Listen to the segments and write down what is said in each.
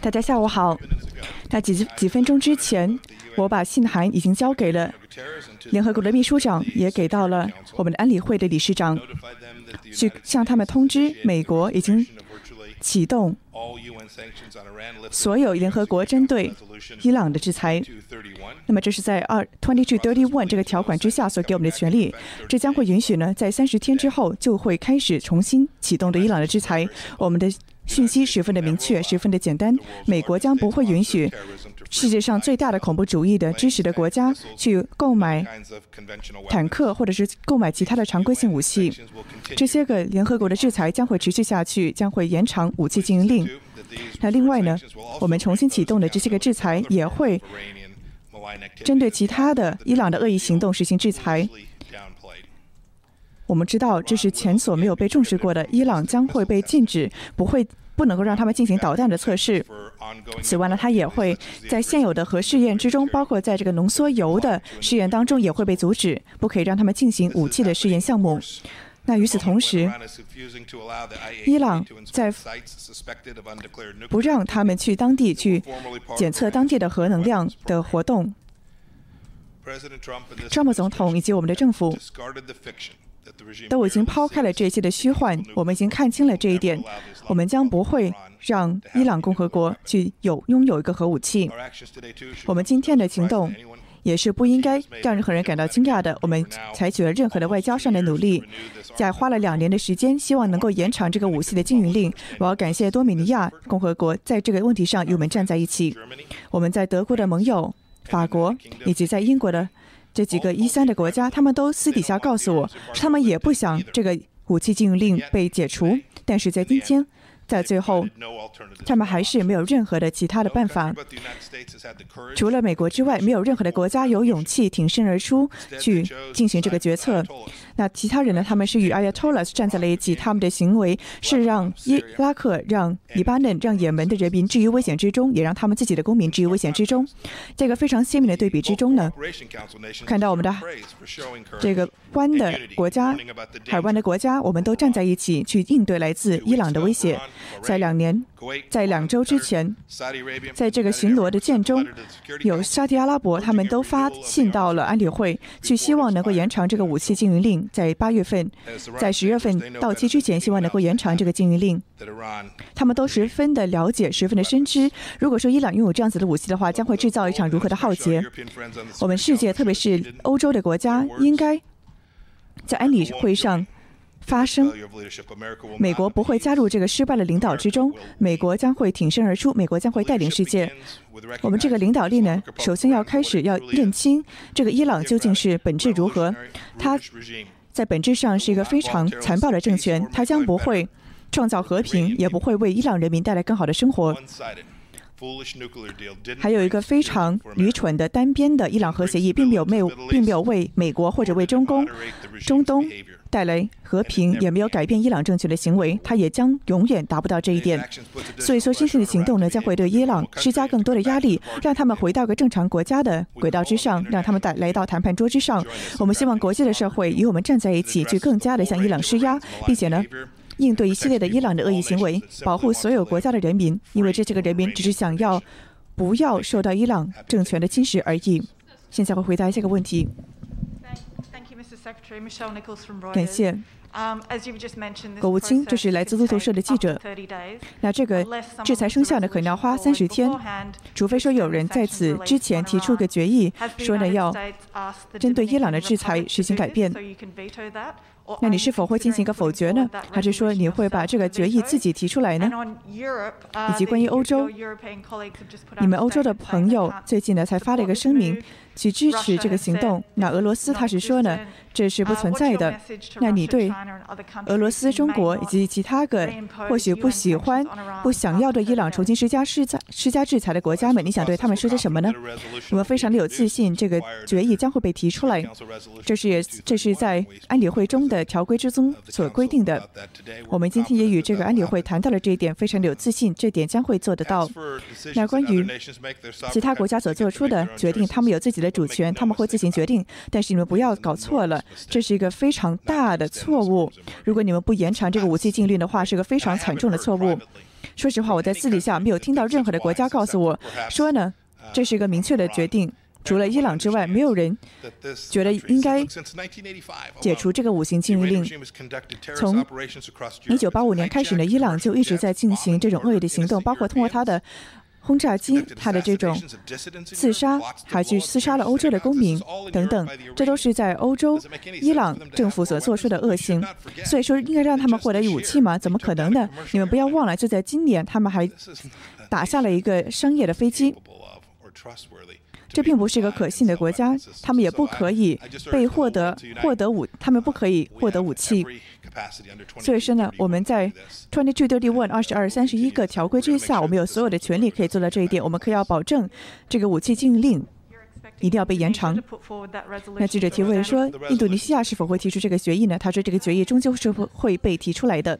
大家下午好。那几几分钟之前，我把信函已经交给了联合国的秘书长，也给到了我们的安理会的理事长，去向他们通知，美国已经启动所有联合国针对伊朗的制裁。那么这是在二 twenty to thirty one 这个条款之下所给我们的权利，这将会允许呢，在三十天之后就会开始重新启动对伊朗的制裁。我们的。讯息十分的明确，十分的简单。美国将不会允许世界上最大的恐怖主义的支持的国家去购买坦克，或者是购买其他的常规性武器。这些个联合国的制裁将会持续下去，将会延长武器禁运令。那另外呢，我们重新启动的这些个制裁也会针对其他的伊朗的恶意行动实行制裁。我们知道这是前所没有被重视过的，伊朗将会被禁止，不会。不能够让他们进行导弹的测试。此外呢，它也会在现有的核试验之中，包括在这个浓缩铀的试验当中，也会被阻止，不可以让他们进行武器的试验项目。那与此同时，伊朗在不让他们去当地去检测当地的核能量的活动。川普总统以及我们的政府。都已经抛开了这些的虚幻，我们已经看清了这一点。我们将不会让伊朗共和国去有拥有一个核武器。我们今天的行动也是不应该让任何人感到惊讶的。我们采取了任何的外交上的努力，在花了两年的时间，希望能够延长这个武器的禁运令。我要感谢多米尼亚共和国在这个问题上与我们站在一起。我们在德国的盟友法国以及在英国的。这几个一三的国家，他们都私底下告诉我，他们也不想这个武器禁令被解除，但是在今天。在最后，他们还是没有任何的其他的办法。除了美国之外，没有任何的国家有勇气挺身而出去进行这个决策。那其他人呢？他们是与 Ayatollah 站在了一起，他们的行为是让伊拉克、让黎巴嫩、让也门的人民置于危险之中，也让他们自己的公民置于危险之中。这个非常鲜明的对比之中呢，看到我们的这个湾的国家、海湾的国家，我们都站在一起去应对来自伊朗的威胁。在两年，在两周之前，在这个巡逻的舰中，有沙特阿拉伯，他们都发信到了安理会，去希望能够延长这个武器禁运令，在八月份，在十月份到期之前，希望能够延长这个禁运令。他们都十分的了解，十分的深知，如果说伊朗拥有这样子的武器的话，将会制造一场如何的浩劫。我们世界，特别是欧洲的国家，应该在安理会上。发生，美国不会加入这个失败的领导之中，美国将会挺身而出，美国将会带领世界。我们这个领导力呢，首先要开始要认清这个伊朗究竟是本质如何。它在本质上是一个非常残暴的政权，它将不会创造和平，也不会为伊朗人民带来更好的生活。还有一个非常愚蠢的单边的伊朗核协议，并没有没并没有为美国或者为中东、中东。带来和平，也没有改变伊朗政权的行为，他也将永远达不到这一点。所以说，新兴的行动呢，将会对伊朗施加更多的压力，让他们回到个正常国家的轨道之上，让他们带来到谈判桌之上。我们希望国际的社会与我们站在一起，去更加的向伊朗施压，并且呢，应对一系列的伊朗的恶意行为，保护所有国家的人民，因为这些个人民只是想要不要受到伊朗政权的侵蚀而已。现在会回答这个问题。感谢。国务卿，这是来自路透社的记者。那这个制裁生效呢，可能要花三十天，除非说有人在此之前提出个决议，说呢要针对伊朗的制裁实行改变。那你是否会进行一个否决呢？还是说你会把这个决议自己提出来呢？以及关于欧洲，你们欧洲的朋友最近呢才发了一个声明。去支持这个行动。那俄罗斯他是说呢，这是不存在的。那你对俄罗斯、中国以及其他个或许不喜欢、不想要对伊朗重新施加施加施加制裁的国家们，你想对他们说些什么呢？我们非常的有自信，这个决议将会被提出来。这是也这是在安理会中的条规之中所规定的。我们今天也与这个安理会谈到了这一点，非常的有自信，这点将会做得到。那关于其他国家所做出的决定，他们有自己的。主权他们会自行决定，但是你们不要搞错了，这是一个非常大的错误。如果你们不延长这个武器禁令的话，是个非常惨重的错误。说实话，我在私底下没有听到任何的国家告诉我说呢，这是一个明确的决定。除了伊朗之外，没有人觉得应该解除这个五星禁运令。从一九八五年开始呢，伊朗就一直在进行这种恶意的行动，包括通过他的。轰炸机，他的这种刺杀，还去刺杀了欧洲的公民等等，这都是在欧洲伊朗政府所做出的恶行。所以说，应该让他们获得武器吗？怎么可能呢？你们不要忘了，就在今年，他们还打下了一个商业的飞机。这并不是一个可信的国家，他们也不可以被获得获得武，他们不可以获得武器。所以说呢，我们在 twenty two thirty one 二十二三十一个条规之下，我们有所有的权利可以做到这一点。我们可以要保证这个武器禁令一定要被延长。那记者提问说，印度尼西亚是否会提出这个决议呢？他说，这个决议终究是会被提出来的。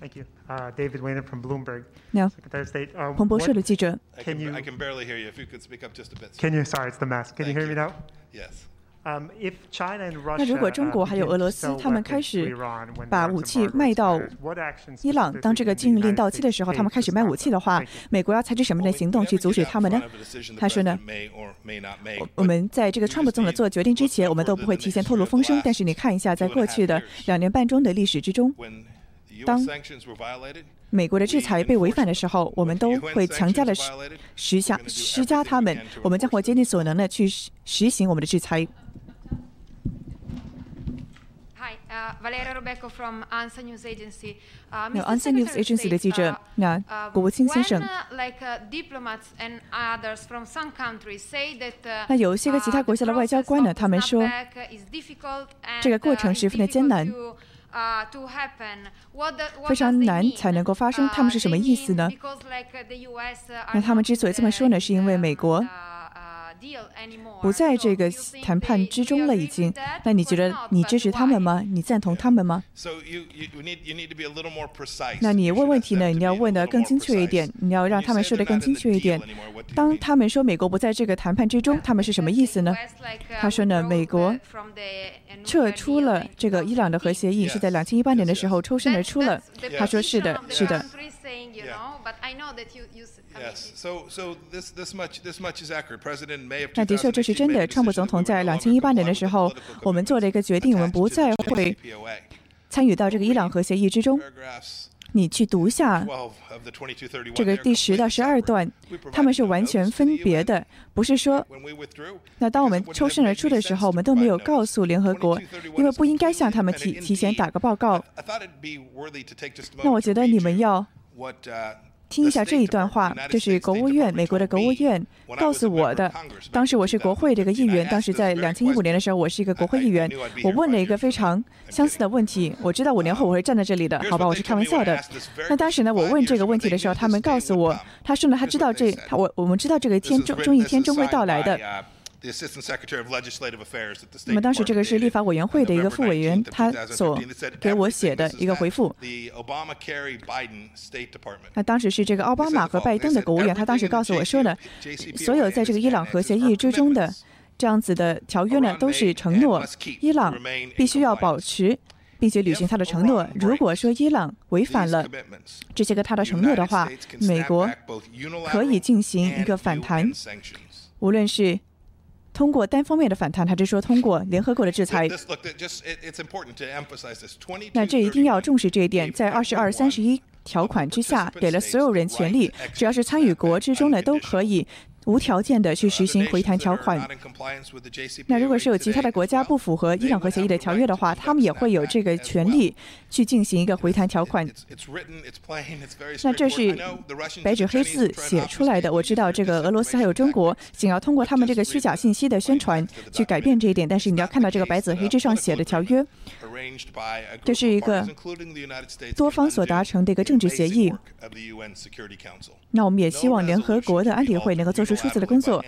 Thank you. Uh, David Weiner from Bloomberg. No. Secretary of State. Um, 彭博社的记者。Can you? I can barely hear you. If you could speak up just a bit. Can you? Sorry, it's the mask. Can you hear me now? Yes. 那如果中国还有俄罗斯，他们开始把武器卖到伊朗，当这个禁运令到期的时候，他们开始卖武器的话，美国要采取什么样的行动去阻止他们呢？他说呢，我们在这个川普总统做决定之前，我们都不会提前透露风声。但是你看一下，在过去的两年半中的历史之中，当美国的制裁被违反的时候，我们都会强加的施加施加他们，我们将会竭尽所能的去实行我们的制裁。Valeria Rebecca from ANSA News Agency. 有 ANSA News Agency 的记者，那国务卿先生。那有一些个其他国家的外交官呢，他们说这个过程十分的艰难，非常难才能够发生。他们是什么意思呢？那他们之所以这么说呢，是因为美国。不在这个谈判之中了，已经。那你觉得你支持他们吗？你赞同他们吗？那你问问题呢？你要问的更精确一点，你要让他们说的更精确一点。当他们说美国不在这个谈判之中，他们是什么意思呢？他说呢，美国撤出了这个伊朗的核协议，是在两千一八年的时候抽身而出了。他说是的，是的。那的确，这是真的。川普总统在两千一八年的时候，我们做了一个决定，我们不再会参与到这个伊朗核协议之中。你去读一下这个第十到十二段，他们是完全分别的，不是说。那当我们抽身而出的时候，我们都没有告诉联合国，因为不应该向他们提提前打个报告。那我觉得你们要。听一下这一段话，这是国务院，美国的国务院告诉我的。当时我是国会这个议员，当时在两千一五年的时候，我是一个国会议员。我问了一个非常相似的问题，我知道五年后我会站在这里的，好吧？我是开玩笑的。那当时呢，我问这个问题的时候，他们告诉我，他说呢，他知道这，他我我们知道这个天终终一天终会到来的。那么当时这个是立法委员会的一个副委员，他所给我写的一个回复。那当时是这个奥巴马和拜登的国务院，他当时告诉我说呢，所有在这个伊朗核协议之中的这样子的条约呢，都是承诺伊朗必须要保持并且履行他的承诺。如果说伊朗违反了这些个他的承诺的话，美国可以进行一个反弹，无论是。通过单方面的反弹，还是说通过联合国的制裁？那这一定要重视这一点，在二十二、三十一条款之下，给了所有人权利，只要是参与国之中的都可以。无条件的去实行回弹条款。那如果是有其他的国家不符合伊朗核协议的条约的话，他们也会有这个权利去进行一个回弹条款。那这是白纸黑字写出来的。我知道这个俄罗斯还有中国想要通过他们这个虚假信息的宣传去改变这一点，但是你要看到这个白纸黑字上写的条约，这是一个多方所达成的一个政治协议。那我们也希望联合国的安理会能够做出出色的工作。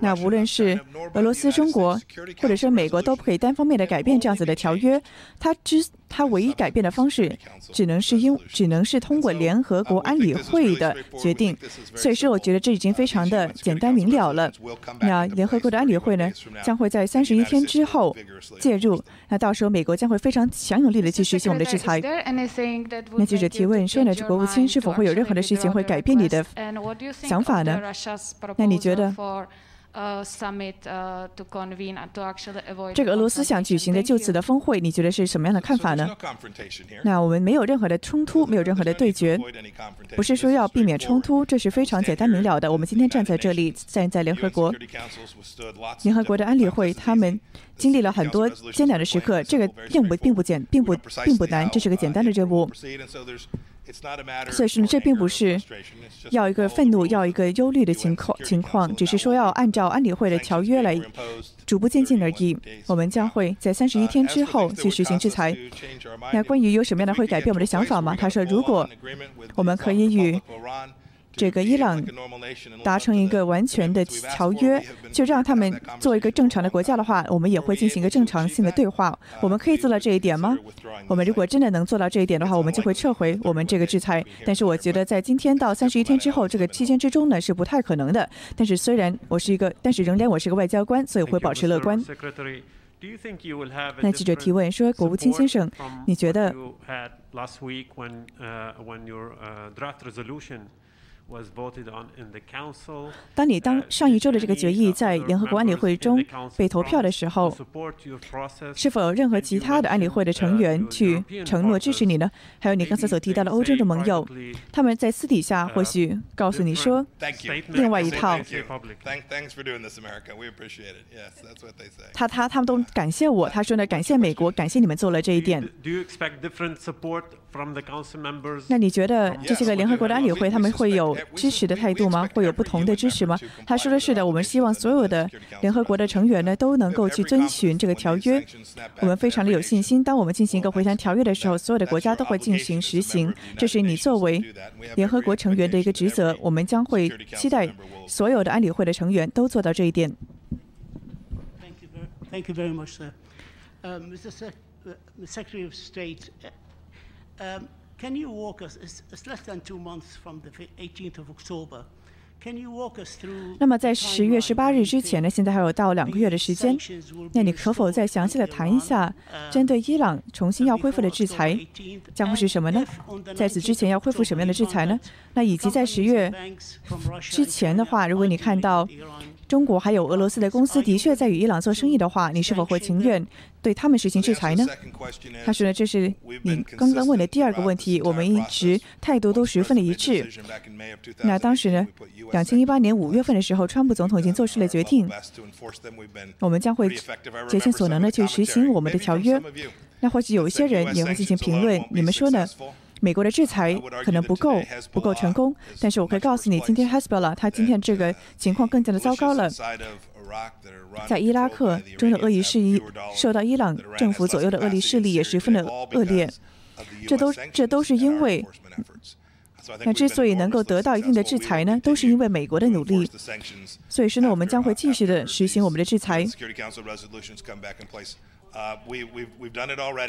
那无论是俄罗斯、中国，或者说美国，都不可以单方面的改变这样子的条约。它之它唯一改变的方式，只能是因只能是通过联合国安理会的决定。所以说，我觉得这已经非常的简单明了了。那联合国的安理会呢，将会在三十一天之后介入。那到时候，美国将会非常强有力的去实行我们的制裁。那记者提问说呢，国务卿是否会有任何的事情会改变你的想法呢？那你觉得？这个俄罗斯想举行的就此的峰会，你觉得是什么样的看法呢？那我们没有任何的冲突，没有任何的对决，不是说要避免冲突，这是非常简单明了的。我们今天站在这里，站在联合国，联合国的安理会，他们经历了很多艰难的时刻，这个任务并不简，并不并不难，这是个简单的任务。所以说呢，这并不是要一个愤怒、要一个忧虑的情况情况，只是说要按照安理会的条约来逐步渐进而已。我们将会在三十一天之后去实行制裁。那关于有什么样的会改变我们的想法吗？他说，如果我们可以与这个伊朗达成一个完全的条约，就让他们做一个正常的国家的话，我们也会进行一个正常性的对话。我们可以做到这一点吗？我们如果真的能做到这一点的话，我们就会撤回我们这个制裁。但是我觉得在今天到三十一天之后这个期间之中呢，是不太可能的。但是虽然我是一个，但是仍然我是个外交官，所以会保持乐观。那记者提问说：“国务卿先生，你觉得？”当你当上一周的这个决议在联合国安理会中被投票的时候，是否有任何其他的安理会的成员去承诺支持你呢？还有你刚才所提到的欧洲的盟友，他们在私底下或许告诉你说另外一套。他他他们都感谢我，他说呢，感谢美国，感谢你们做了这一点。那你觉得这些个联合国的安理会他们会有支持的态度吗？会有不同的支持吗？他说的是的，我们希望所有的联合国的成员呢都能够去遵循这个条约。我们非常的有信心，当我们进行一个回谈条约的时候，所有的国家都会进行实行。这是你作为联合国成员的一个职责。我们将会期待所有的安理会的成员都做到这一点。Thank you very much, sir. Mr. Secretary of State. Can you walk us? It's less than two months from the 18th of October. Can you walk us through? 那么在十月十八日之前呢？现在还有到两个月的时间。那你可否再详细的谈一下，针对伊朗重新要恢复的制裁将会是什么呢？在此之前要恢复什么样的制裁呢？那以及在十月之前的话，如果你看到。中国还有俄罗斯的公司的确在与伊朗做生意的话，你是否会情愿对他们实行制裁呢？他说呢，这是你刚刚问的第二个问题。我们一直态度都十分的一致。那当时呢，两千一八年五月份的时候，川普总统已经做出了决定，我们将会竭尽所能的去实行我们的条约。那或许有一些人也会进行评论，你们说呢？美国的制裁可能不够，不够成功。但是我可以告诉你，今天 Hezbollah 他今天这个情况更加的糟糕了。在伊拉克中的恶意势力，受到伊朗政府左右的恶劣势力也十分的恶劣。这都这都是因为，那之所以能够得到一定的制裁呢，都是因为美国的努力。所以说呢，我们将会继续的实行我们的制裁。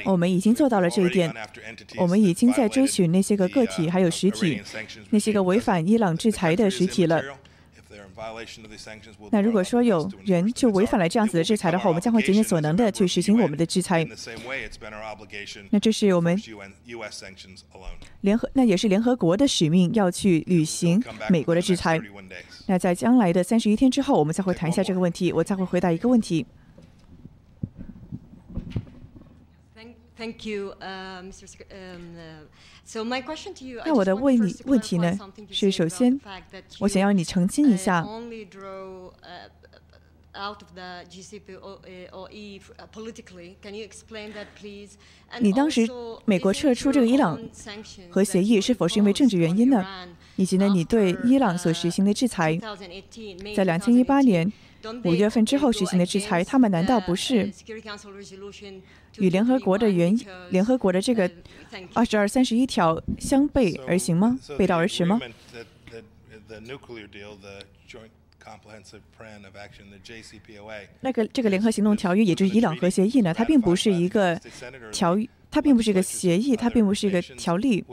我们已经做到了这一点。我们已经在追寻那些个个体还有实体，那些个违反伊朗制裁的实体了。那如果说有人就违反了这样子的制裁的话，我们将会竭尽所能的去实行我们的制裁。那这是我们联合，那也是联合国的使命，要去履行美国的制裁。那在将来的三十一天之后，我们再会谈一下这个问题，我再会回答一个问题。Thank you, Mr. So my question to you. 那我的问你问题呢是，首先，我想要你澄清一下。你当时美国撤出这个伊朗核协议，是否是因为政治原因呢？以及呢，你对伊朗所实行的制裁，在两千一八年。五月份之后实行的制裁，他们难道不是与联合国的原联合国的这个二十二三十一条相背而行吗？背道而驰吗？那个这个联合行动条约，也就是伊朗核协议呢，它并不是一个条，它并不是一个协议，它并不是一个条例，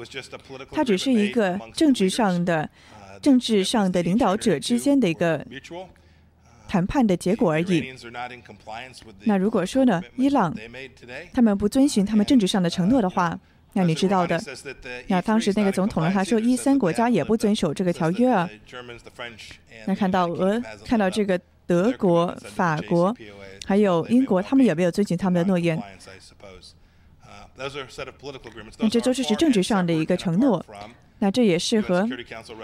它只是一个政治上的、政治上的领导者之间的一个谈判的结果而已。那如果说呢，伊朗他们不遵循他们政治上的承诺的话，那你知道的，那当时那个总统呢，他说伊三国家也不遵守这个条约啊。那看到俄，看到这个德国、法国，还有英国，他们也没有遵循他们的诺言。那这都是是政治上的一个承诺。那这也是和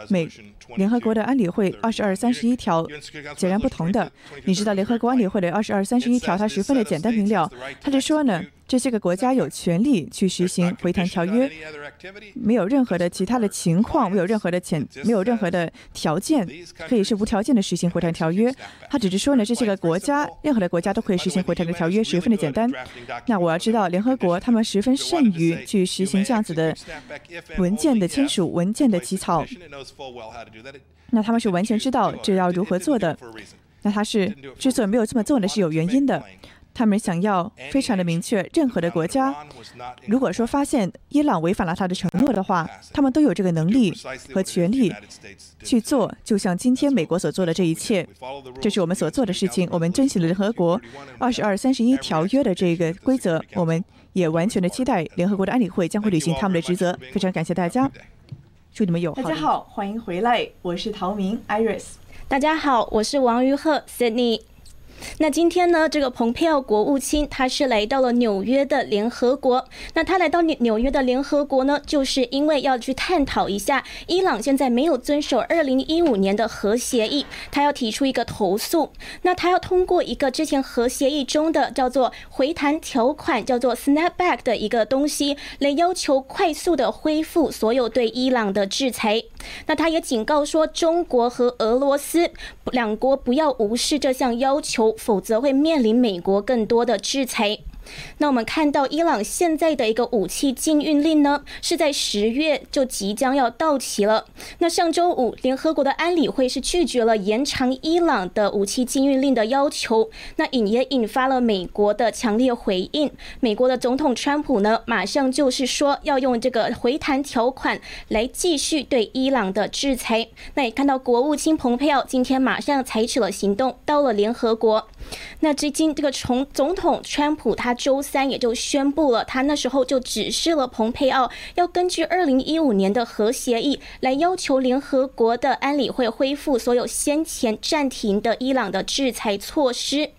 美联合国的安理会二十二三十一条截然不同的。你知道联合国安理会的二十二三十一条，它十分的简单明了，它是说呢。这些个国家有权利去实行回谈条约，没有任何的其他的情况，没有任何的前，没有任何的条件，可以是无条件的实行回谈条约。他只是说呢，这些个国家，任何的国家都可以实行回谈的条约，十分的简单。那我要知道，联合国他们十分善于去实行这样子的文件的签署、文件的起草。那他们是完全知道这要如何做的。那他是之所以没有这么做呢，是有原因的。他们想要非常的明确，任何的国家，如果说发现伊朗违反了他的承诺的话，他们都有这个能力和权利去做，就像今天美国所做的这一切，这是我们所做的事情。我们遵循了联合国二十二三十一条约的这个规则，我们也完全的期待联合国的安理会将会履行他们的职责。非常感谢大家，祝你们有。大家好，欢迎回来，我是陶明 Iris。大家好，我是王于鹤 Sydney。那今天呢，这个蓬佩奥国务卿他是来到了纽约的联合国。那他来到纽纽约的联合国呢，就是因为要去探讨一下伊朗现在没有遵守二零一五年的核协议，他要提出一个投诉。那他要通过一个之前核协议中的叫做回弹条款，叫做 snapback 的一个东西，来要求快速的恢复所有对伊朗的制裁。那他也警告说，中国和俄罗斯两国不要无视这项要求。否则会面临美国更多的制裁。那我们看到伊朗现在的一个武器禁运令呢，是在十月就即将要到期了。那上周五，联合国的安理会是拒绝了延长伊朗的武器禁运令的要求，那引也引发了美国的强烈回应。美国的总统川普呢，马上就是说要用这个回弹条款来继续对伊朗的制裁。那也看到国务卿蓬佩奥今天马上采取了行动，到了联合国。那至今这个从总统川普他。周三也就宣布了，他那时候就指示了蓬佩奥，要根据二零一五年的核协议来要求联合国的安理会恢复所有先前暂停的伊朗的制裁措施。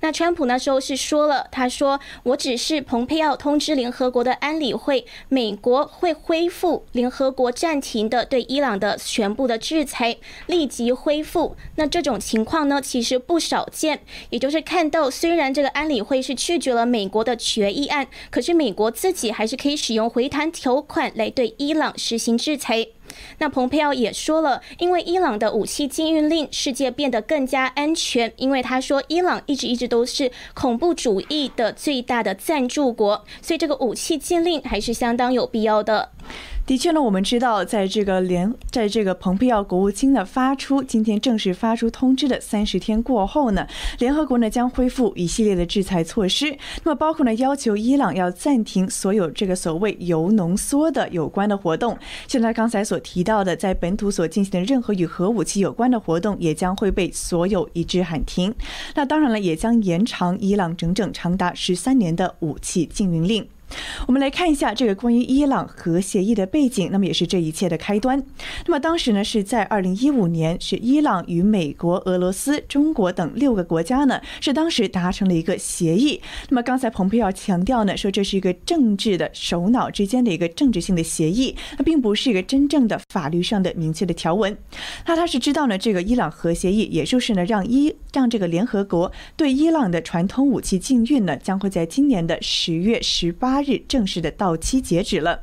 那川普那时候是说了，他说：“我只是蓬佩奥通知联合国的安理会，美国会恢复联合国暂停的对伊朗的全部的制裁，立即恢复。那这种情况呢，其实不少见。也就是看到，虽然这个安理会是拒绝了美国的决议案，可是美国自己还是可以使用回弹条款来对伊朗实行制裁。”那蓬佩奥也说了，因为伊朗的武器禁运令，世界变得更加安全。因为他说，伊朗一直一直都是恐怖主义的最大的赞助国，所以这个武器禁令还是相当有必要的。的确呢，我们知道，在这个联，在这个蓬佩奥国务卿呢发出今天正式发出通知的三十天过后呢，联合国呢将恢复一系列的制裁措施。那么包括呢要求伊朗要暂停所有这个所谓铀浓缩的有关的活动。现在刚才所提到的，在本土所进行的任何与核武器有关的活动，也将会被所有一致喊停。那当然了，也将延长伊朗整整长达十三年的武器禁运令。我们来看一下这个关于伊朗核协议的背景，那么也是这一切的开端。那么当时呢是在二零一五年，是伊朗与美国、俄罗斯、中国等六个国家呢是当时达成了一个协议。那么刚才蓬佩奥强调呢说这是一个政治的首脑之间的一个政治性的协议，那并不是一个真正的法律上的明确的条文。那他是知道呢这个伊朗核协议，也就是呢让伊让这个联合国对伊朗的传统武器禁运呢将会在今年的十月十八。八日正式的到期截止了。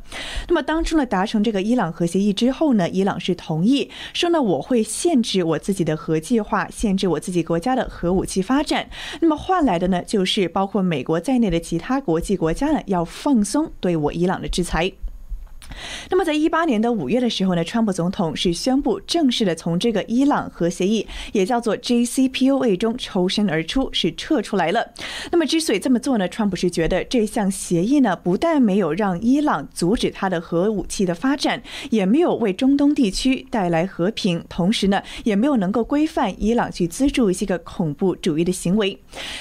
那么当初呢，达成这个伊朗核协议之后呢，伊朗是同意说呢，我会限制我自己的核计划，限制我自己国家的核武器发展。那么换来的呢，就是包括美国在内的其他国际国家呢，要放松对我伊朗的制裁。那么，在一八年的五月的时候呢，川普总统是宣布正式的从这个伊朗核协议，也叫做 JCPOA 中抽身而出，是撤出来了。那么，之所以这么做呢，川普是觉得这项协议呢，不但没有让伊朗阻止他的核武器的发展，也没有为中东地区带来和平，同时呢，也没有能够规范伊朗去资助一些个恐怖主义的行为。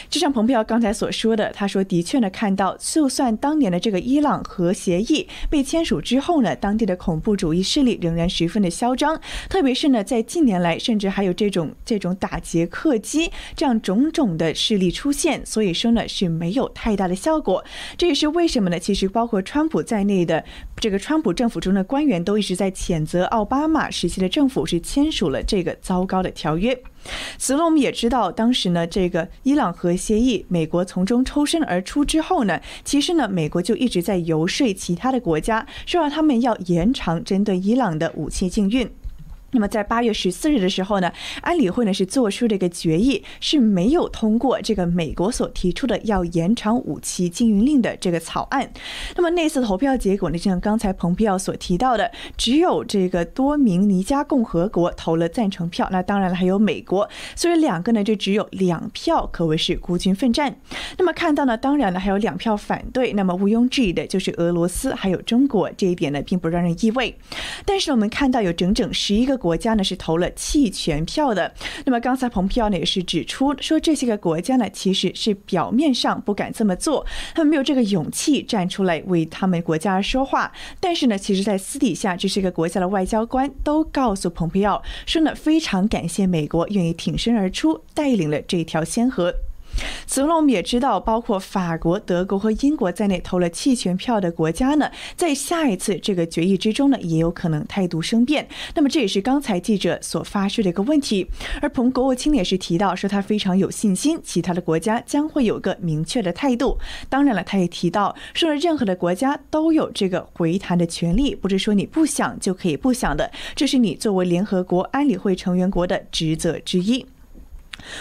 就像蓬佩奥刚才所说的，他说，的确呢，看到就算当年的这个伊朗核协议被签署之后呢，当地的恐怖主义势力仍然十分的嚣张，特别是呢，在近年来，甚至还有这种这种打劫客机这样种种的势力出现，所以说呢是没有太大的效果。这也是为什么呢？其实包括川普在内的这个川普政府中的官员都一直在谴责奥巴马时期的政府是签署了这个糟糕的条约。此外，我们也知道，当时呢，这个伊朗核协议，美国从中抽身而出之后呢，其实呢，美国就一直在游说其他的国家，说让他们要延长针对伊朗的武器禁运。那么在八月十四日的时候呢，安理会呢是做出这个决议，是没有通过这个美国所提出的要延长武器禁运令的这个草案。那么那次投票结果呢，就像刚才蓬佩奥所提到的，只有这个多名尼加共和国投了赞成票，那当然了还有美国，所以两个呢就只有两票，可谓是孤军奋战。那么看到呢，当然了还有两票反对，那么毋庸置疑的就是俄罗斯还有中国，这一点呢并不让人意外。但是我们看到有整整十一个。国家呢是投了弃权票的。那么刚才蓬佩奥呢也是指出说，这些个国家呢其实是表面上不敢这么做，他们没有这个勇气站出来为他们国家说话。但是呢，其实，在私底下，这些个国家的外交官都告诉蓬佩奥说呢，非常感谢美国愿意挺身而出，带领了这条先河。此外，我们也知道，包括法国、德国和英国在内投了弃权票的国家呢，在下一次这个决议之中呢，也有可能态度生变。那么，这也是刚才记者所发出的一个问题。而彭国务卿也是提到说，他非常有信心，其他的国家将会有个明确的态度。当然了，他也提到说了，任何的国家都有这个回弹的权利，不是说你不想就可以不想的，这是你作为联合国安理会成员国的职责之一。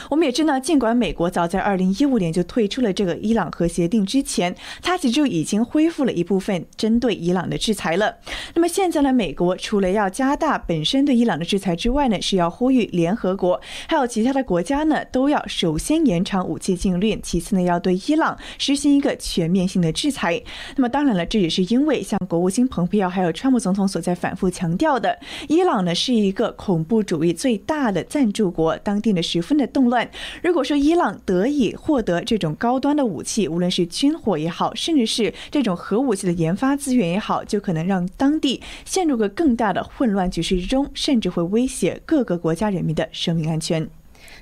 我们也知道，尽管美国早在二零一五年就退出了这个伊朗核协定之前，它其实就已经恢复了一部分针对伊朗的制裁了。那么现在呢，美国除了要加大本身对伊朗的制裁之外呢，是要呼吁联合国还有其他的国家呢，都要首先延长武器禁令，其次呢，要对伊朗实行一个全面性的制裁。那么当然了，这也是因为像国务卿蓬佩奥还有川普总统所在反复强调的，伊朗呢是一个恐怖主义最大的赞助国，当地呢十分的。动乱。如果说伊朗得以获得这种高端的武器，无论是军火也好，甚至是这种核武器的研发资源也好，就可能让当地陷入个更大的混乱局势之中，甚至会威胁各个国家人民的生命安全。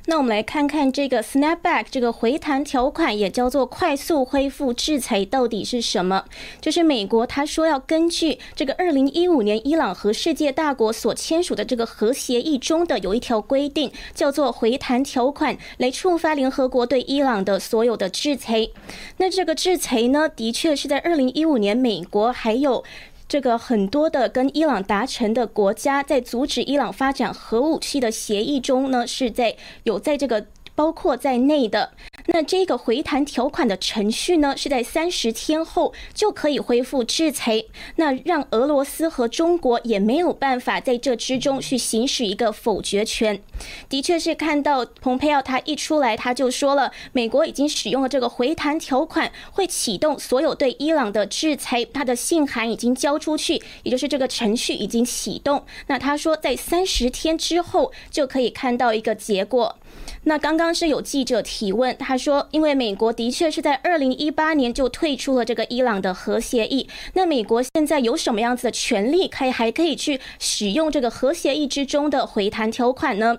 那我们来看看这个 snapback 这个回弹条款，也叫做快速恢复制裁，到底是什么？就是美国他说要根据这个二零一五年伊朗和世界大国所签署的这个核协议中的有一条规定，叫做回弹条款，来触发联合国对伊朗的所有的制裁。那这个制裁呢，的确是在二零一五年美国还有。这个很多的跟伊朗达成的国家在阻止伊朗发展核武器的协议中呢，是在有在这个。包括在内的那这个回弹条款的程序呢，是在三十天后就可以恢复制裁。那让俄罗斯和中国也没有办法在这之中去行使一个否决权。的确是看到蓬佩奥他一出来，他就说了，美国已经使用了这个回弹条款，会启动所有对伊朗的制裁。他的信函已经交出去，也就是这个程序已经启动。那他说，在三十天之后就可以看到一个结果。那刚刚是有记者提问，他说，因为美国的确是在二零一八年就退出了这个伊朗的核协议，那美国现在有什么样子的权利，可以还可以去使用这个核协议之中的回弹条款呢？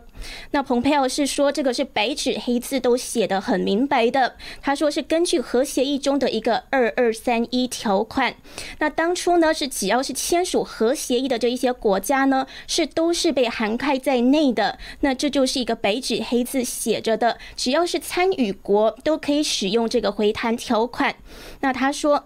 那蓬佩奥是说，这个是白纸黑字都写的很明白的。他说是根据核协议中的一个二二三一条款。那当初呢，是只要是签署核协议的这一些国家呢，是都是被涵盖在内的。那这就是一个白纸黑字写着的，只要是参与国都可以使用这个回弹条款。那他说。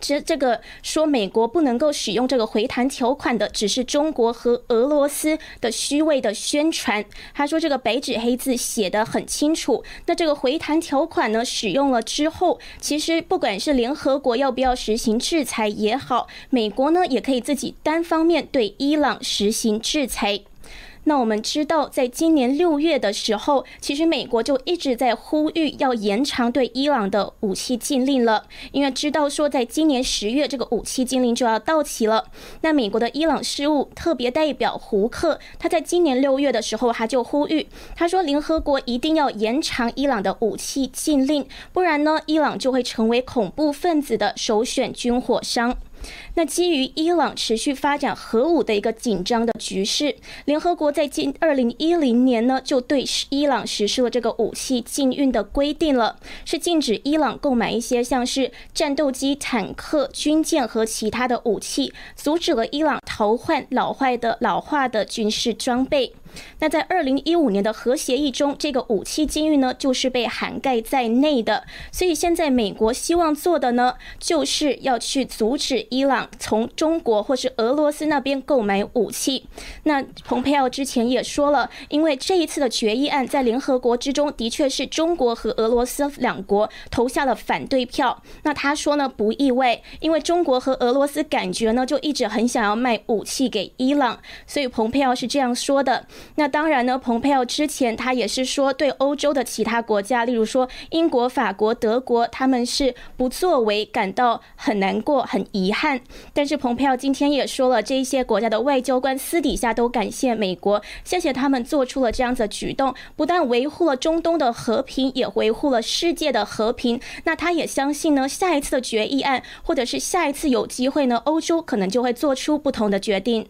这这个说美国不能够使用这个回弹条款的，只是中国和俄罗斯的虚伪的宣传。他说这个白纸黑字写的很清楚。那这个回弹条款呢，使用了之后，其实不管是联合国要不要实行制裁也好，美国呢也可以自己单方面对伊朗实行制裁。那我们知道，在今年六月的时候，其实美国就一直在呼吁要延长对伊朗的武器禁令了，因为知道说，在今年十月这个武器禁令就要到期了。那美国的伊朗事务特别代表胡克，他在今年六月的时候，他就呼吁，他说，联合国一定要延长伊朗的武器禁令，不然呢，伊朗就会成为恐怖分子的首选军火商。那基于伊朗持续发展核武的一个紧张的局势，联合国在近二零一零年呢，就对伊朗实施了这个武器禁运的规定了，是禁止伊朗购买一些像是战斗机、坦克、军舰和其他的武器，阻止了伊朗淘换老坏的老化的军事装备。那在二零一五年的核协议中，这个武器禁运呢，就是被涵盖在内的。所以现在美国希望做的呢，就是要去阻止伊朗从中国或是俄罗斯那边购买武器。那蓬佩奥之前也说了，因为这一次的决议案在联合国之中，的确是中国和俄罗斯两国投下了反对票。那他说呢，不意外，因为中国和俄罗斯感觉呢，就一直很想要卖武器给伊朗。所以蓬佩奥是这样说的。那当然呢，蓬佩奥之前他也是说，对欧洲的其他国家，例如说英国、法国、德国，他们是不作为感到很难过、很遗憾。但是蓬佩奥今天也说了，这一些国家的外交官私底下都感谢美国，谢谢他们做出了这样子的举动，不但维护了中东的和平，也维护了世界的和平。那他也相信呢，下一次的决议案，或者是下一次有机会呢，欧洲可能就会做出不同的决定。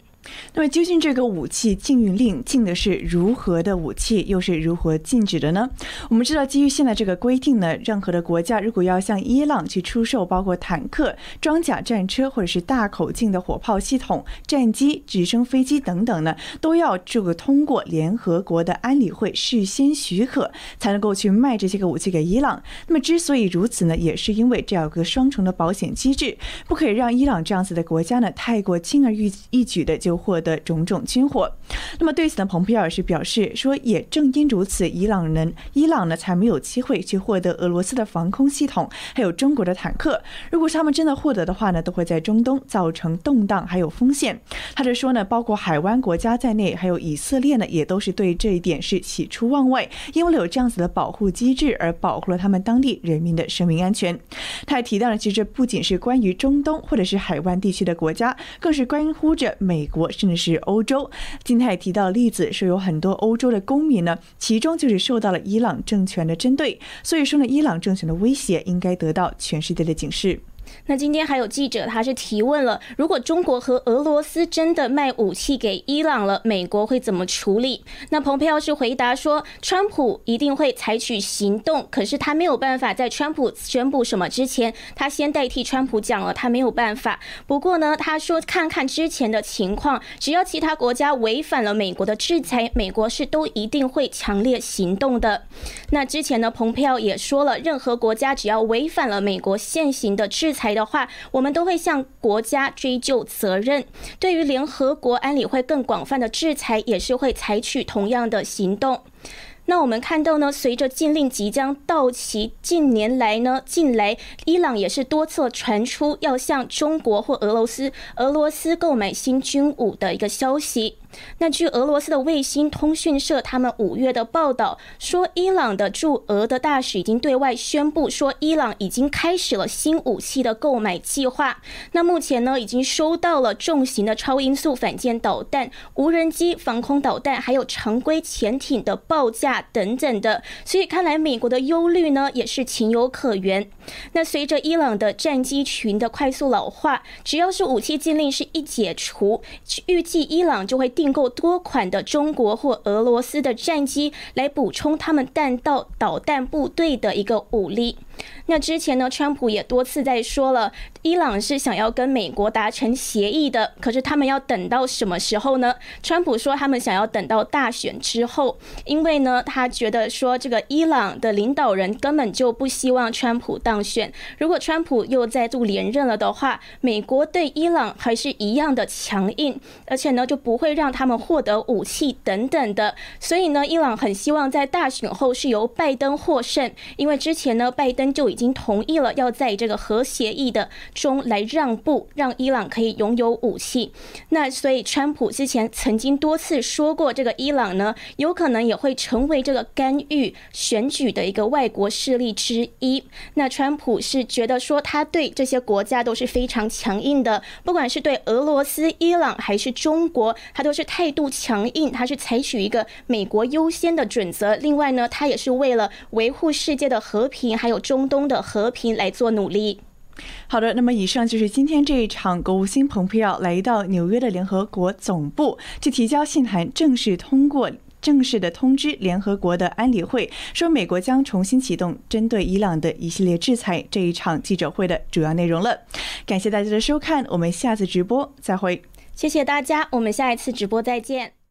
那么究竟这个武器禁运令禁的是如何的武器，又是如何禁止的呢？我们知道，基于现在这个规定呢，任何的国家如果要向伊朗去出售包括坦克、装甲战车或者是大口径的火炮系统、战机、直升飞机等等呢，都要这个通过联合国的安理会事先许可，才能够去卖这些个武器给伊朗。那么之所以如此呢，也是因为这有个双重的保险机制，不可以让伊朗这样子的国家呢，太过轻而易易举的就。获得种种军火，那么对此呢，蓬佩奥是表示说，也正因如此，伊朗人伊朗呢才没有机会去获得俄罗斯的防空系统，还有中国的坦克。如果是他们真的获得的话呢，都会在中东造成动荡还有风险。他就说呢，包括海湾国家在内，还有以色列呢，也都是对这一点是喜出望外，因为有这样子的保护机制而保护了他们当地人民的生命安全。他还提到了，其实这不仅是关于中东或者是海湾地区的国家，更是关乎着美国。甚至是欧洲，今天也提到例子，说有很多欧洲的公民呢，其中就是受到了伊朗政权的针对，所以说呢，伊朗政权的威胁应该得到全世界的警示。那今天还有记者，他是提问了：如果中国和俄罗斯真的卖武器给伊朗了，美国会怎么处理？那蓬佩奥是回答说，川普一定会采取行动，可是他没有办法在川普宣布什么之前，他先代替川普讲了，他没有办法。不过呢，他说看看之前的情况，只要其他国家违反了美国的制裁，美国是都一定会强烈行动的。那之前呢，蓬佩奥也说了，任何国家只要违反了美国现行的制裁的话，我们都会向国家追究责任。对于联合国安理会更广泛的制裁，也是会采取同样的行动。那我们看到呢，随着禁令即将到期，近年来呢，近来伊朗也是多次传出要向中国或俄罗斯俄罗斯购买新军武的一个消息。那据俄罗斯的卫星通讯社，他们五月的报道说，伊朗的驻俄的大使已经对外宣布说，伊朗已经开始了新武器的购买计划。那目前呢，已经收到了重型的超音速反舰导弹、无人机、防空导弹，还有常规潜艇的报价等等的。所以看来，美国的忧虑呢，也是情有可原。那随着伊朗的战机群的快速老化，只要是武器禁令是一解除，预计伊朗就会订购多款的中国或俄罗斯的战机，来补充他们弹道导弹部队的一个武力。那之前呢，川普也多次在说了，伊朗是想要跟美国达成协议的，可是他们要等到什么时候呢？川普说他们想要等到大选之后，因为呢，他觉得说这个伊朗的领导人根本就不希望川普当选。如果川普又再度连任了的话，美国对伊朗还是一样的强硬，而且呢就不会让他们获得武器等等的。所以呢，伊朗很希望在大选后是由拜登获胜，因为之前呢，拜登就已经同意了要在这个核协议的中来让步，让伊朗可以拥有武器。那所以，川普之前曾经多次说过，这个伊朗呢，有可能也会成为这个干预选举的一个外国势力之一。那川普是觉得说，他对这些国家都是非常强硬的，不管是对俄罗斯、伊朗还是中国，他都是态度强硬，他是采取一个美国优先的准则。另外呢，他也是为了维护世界的和平，还有中中东的和平来做努力。好的，那么以上就是今天这一场国务卿蓬佩奥来到纽约的联合国总部，去提交信函，正式通过正式的通知联合国的安理会，说美国将重新启动针对伊朗的一系列制裁。这一场记者会的主要内容了。感谢大家的收看，我们下次直播再会。谢谢大家，我们下一次直播再见。